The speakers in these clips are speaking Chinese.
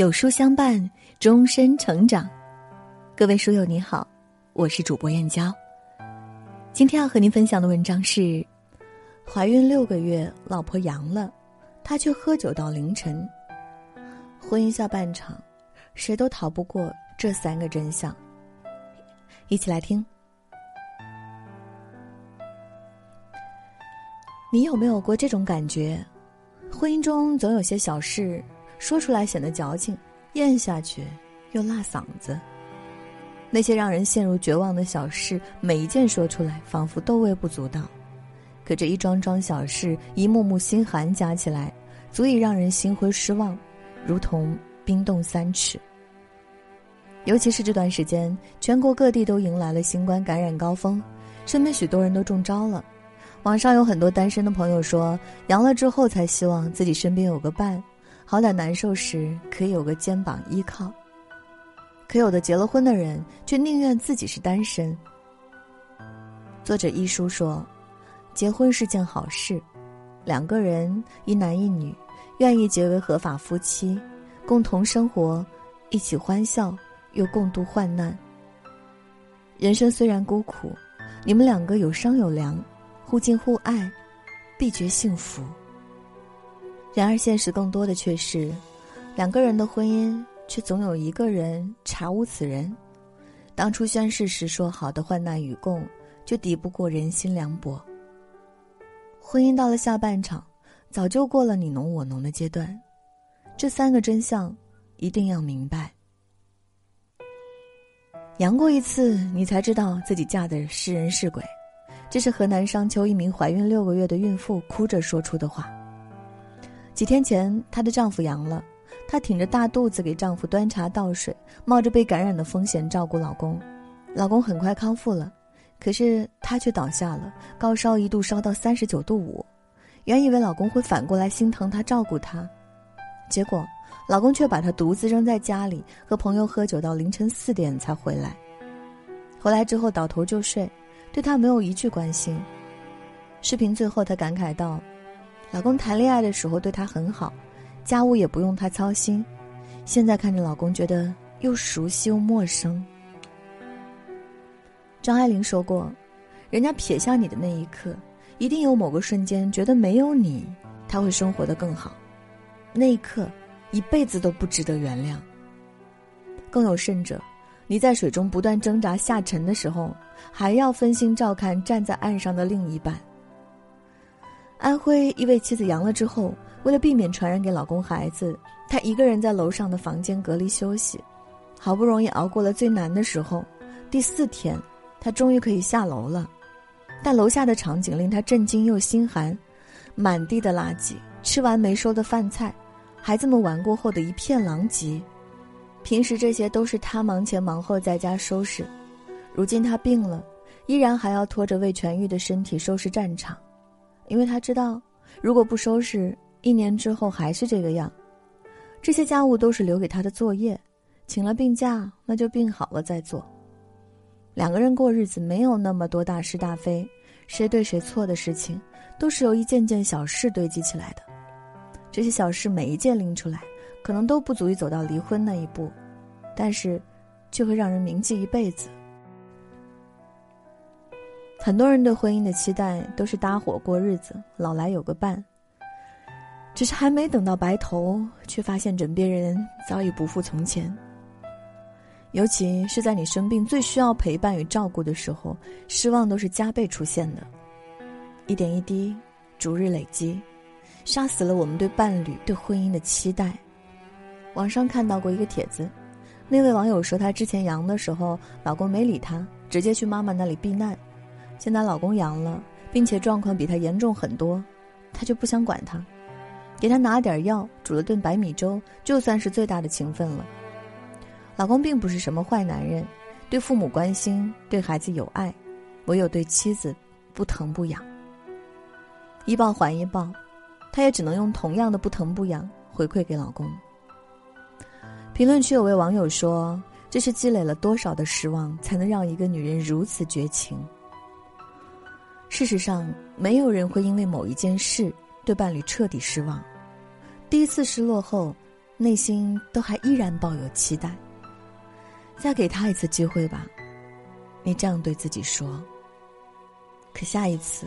有书相伴，终身成长。各位书友你好，我是主播燕娇。今天要和您分享的文章是：怀孕六个月，老婆阳了，他却喝酒到凌晨。婚姻下半场，谁都逃不过这三个真相。一起来听。你有没有过这种感觉？婚姻中总有些小事。说出来显得矫情，咽下去又辣嗓子。那些让人陷入绝望的小事，每一件说出来仿佛都微不足道，可这一桩桩小事，一幕幕心寒加起来，足以让人心灰失望，如同冰冻三尺。尤其是这段时间，全国各地都迎来了新冠感染高峰，身边许多人都中招了。网上有很多单身的朋友说，阳了之后才希望自己身边有个伴。好歹难受时可以有个肩膀依靠，可有的结了婚的人却宁愿自己是单身。作者一书说：“结婚是件好事，两个人一男一女愿意结为合法夫妻，共同生活，一起欢笑，又共度患难。人生虽然孤苦，你们两个有商有量，互敬互爱，必觉幸福。”然而，现实更多的却是，两个人的婚姻却总有一个人查无此人。当初宣誓时说好的患难与共，就抵不过人心凉薄。婚姻到了下半场，早就过了你侬我侬的阶段。这三个真相，一定要明白。阳过一次，你才知道自己嫁的是人是鬼。这是河南商丘一名怀孕六个月的孕妇哭着说出的话。几天前，她的丈夫阳了，她挺着大肚子给丈夫端茶倒水，冒着被感染的风险照顾老公。老公很快康复了，可是她却倒下了，高烧一度烧到三十九度五。原以为老公会反过来心疼她、照顾她，结果老公却把她独自扔在家里，和朋友喝酒到凌晨四点才回来。回来之后倒头就睡，对她没有一句关心。视频最后，她感慨道。老公谈恋爱的时候对她很好，家务也不用她操心。现在看着老公，觉得又熟悉又陌生。张爱玲说过：“人家撇下你的那一刻，一定有某个瞬间觉得没有你，他会生活的更好。那一刻，一辈子都不值得原谅。更有甚者，你在水中不断挣扎下沉的时候，还要分心照看站在岸上的另一半。”安徽一位妻子阳了之后，为了避免传染给老公孩子，她一个人在楼上的房间隔离休息。好不容易熬过了最难的时候，第四天，她终于可以下楼了。但楼下的场景令她震惊又心寒：满地的垃圾，吃完没收的饭菜，孩子们玩过后的一片狼藉。平时这些都是她忙前忙后在家收拾，如今她病了，依然还要拖着未痊愈的身体收拾战场。因为他知道，如果不收拾，一年之后还是这个样。这些家务都是留给他的作业，请了病假，那就病好了再做。两个人过日子没有那么多大是大非，谁对谁错的事情，都是由一件件小事堆积起来的。这些小事每一件拎出来，可能都不足以走到离婚那一步，但是，却会让人铭记一辈子。很多人对婚姻的期待都是搭伙过日子，老来有个伴。只是还没等到白头，却发现枕边人早已不复从前。尤其是在你生病最需要陪伴与照顾的时候，失望都是加倍出现的。一点一滴，逐日累积，杀死了我们对伴侣、对婚姻的期待。网上看到过一个帖子，那位网友说，她之前阳的时候，老公没理她，直接去妈妈那里避难。现在老公阳了，并且状况比她严重很多，她就不想管他，给他拿点药，煮了顿白米粥，就算是最大的情分了。老公并不是什么坏男人，对父母关心，对孩子有爱，唯有对妻子不疼不痒。一报还一报，她也只能用同样的不疼不痒回馈给老公。评论区有位网友说：“这是积累了多少的失望，才能让一个女人如此绝情？”事实上，没有人会因为某一件事对伴侣彻底失望。第一次失落后，内心都还依然抱有期待。再给他一次机会吧，你这样对自己说。可下一次，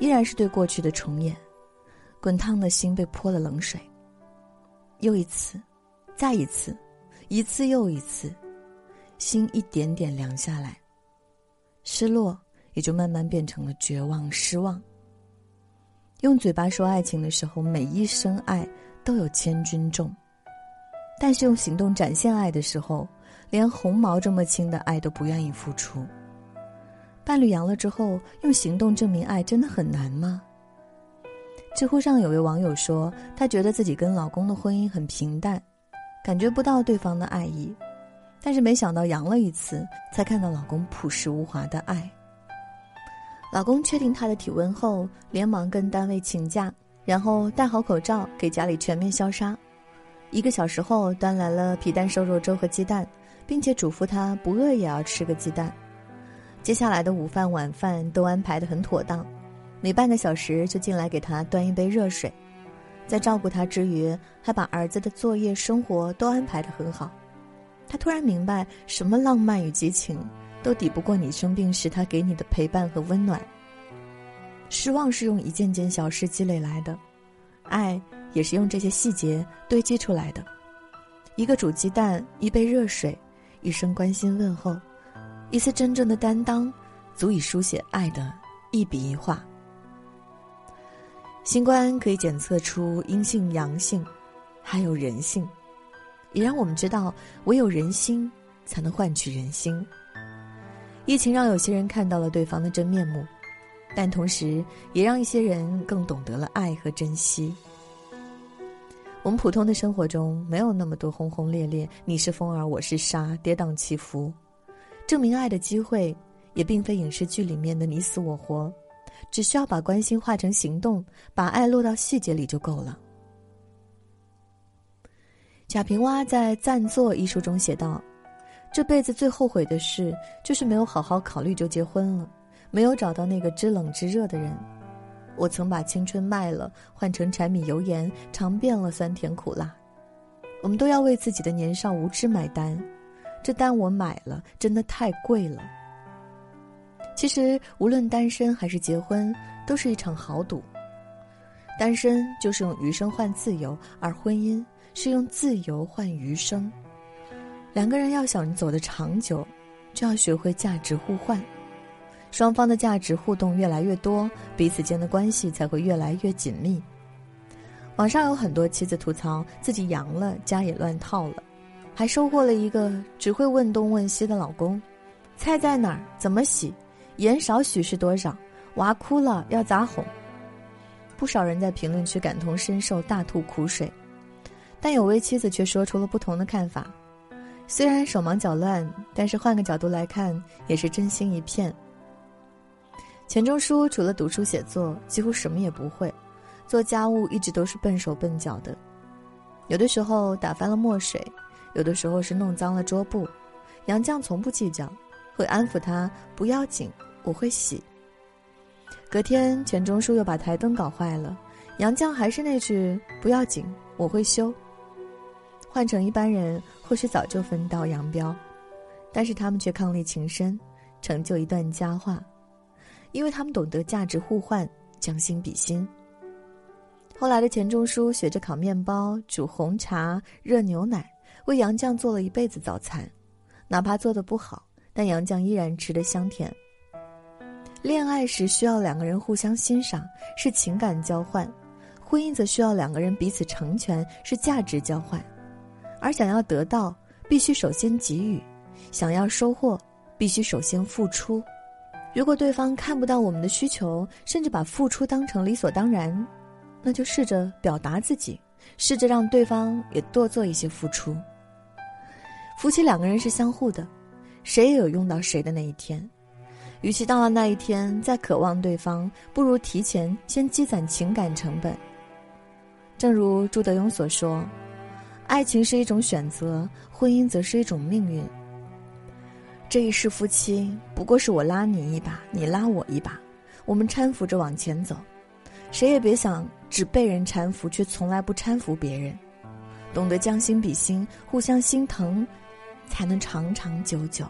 依然是对过去的重演，滚烫的心被泼了冷水。又一次，再一次，一次又一次，心一点点凉下来，失落也就慢慢变成了绝望、失望。用嘴巴说爱情的时候，每一声爱都有千钧重；但是用行动展现爱的时候，连红毛这么轻的爱都不愿意付出。伴侣阳了之后，用行动证明爱真的很难吗？知乎上有位网友说，她觉得自己跟老公的婚姻很平淡，感觉不到对方的爱意，但是没想到阳了一次，才看到老公朴实无华的爱。老公确定她的体温后，连忙跟单位请假，然后戴好口罩给家里全面消杀。一个小时后，端来了皮蛋瘦肉粥和鸡蛋，并且嘱咐她不饿也要吃个鸡蛋。接下来的午饭、晚饭都安排得很妥当，每半个小时就进来给他端一杯热水，在照顾他之余，还把儿子的作业、生活都安排得很好。他突然明白，什么浪漫与激情。都抵不过你生病时他给你的陪伴和温暖。失望是用一件件小事积累来的，爱也是用这些细节堆积出来的。一个煮鸡蛋，一杯热水，一声关心问候，一次真正的担当，足以书写爱的一笔一画。新冠可以检测出阴性、阳性，还有人性，也让我们知道，唯有人心才能换取人心。疫情让有些人看到了对方的真面目，但同时也让一些人更懂得了爱和珍惜。我们普通的生活中没有那么多轰轰烈烈，你是风儿，我是沙，跌宕起伏。证明爱的机会也并非影视剧里面的你死我活，只需要把关心化成行动，把爱落到细节里就够了。贾平凹在《暂坐》一书中写道。这辈子最后悔的事，就是没有好好考虑就结婚了，没有找到那个知冷知热的人。我曾把青春卖了，换成柴米油盐，尝遍了酸甜苦辣。我们都要为自己的年少无知买单，这单我买了，真的太贵了。其实，无论单身还是结婚，都是一场豪赌。单身就是用余生换自由，而婚姻是用自由换余生。两个人要想走得长久，就要学会价值互换，双方的价值互动越来越多，彼此间的关系才会越来越紧密。网上有很多妻子吐槽自己阳了，家也乱套了，还收获了一个只会问东问西的老公。菜在哪儿？怎么洗？盐少许是多少？娃哭了要咋哄？不少人在评论区感同身受，大吐苦水，但有位妻子却说出了不同的看法。虽然手忙脚乱，但是换个角度来看，也是真心一片。钱钟书除了读书写作，几乎什么也不会，做家务一直都是笨手笨脚的。有的时候打翻了墨水，有的时候是弄脏了桌布，杨绛从不计较，会安抚他不要紧，我会洗。隔天钱钟书又把台灯搞坏了，杨绛还是那句不要紧，我会修。换成一般人，或许早就分道扬镳，但是他们却伉俪情深，成就一段佳话，因为他们懂得价值互换，将心比心。后来的钱钟书学着烤面包、煮红茶、热牛奶，为杨绛做了一辈子早餐，哪怕做的不好，但杨绛依然吃得香甜。恋爱时需要两个人互相欣赏，是情感交换；婚姻则需要两个人彼此成全，是价值交换。而想要得到，必须首先给予；想要收获，必须首先付出。如果对方看不到我们的需求，甚至把付出当成理所当然，那就试着表达自己，试着让对方也多做一些付出。夫妻两个人是相互的，谁也有用到谁的那一天。与其到了那一天再渴望对方，不如提前先积攒情感成本。正如朱德庸所说。爱情是一种选择，婚姻则是一种命运。这一世夫妻不过是我拉你一把，你拉我一把，我们搀扶着往前走。谁也别想只被人搀扶，却从来不搀扶别人。懂得将心比心，互相心疼，才能长长久久。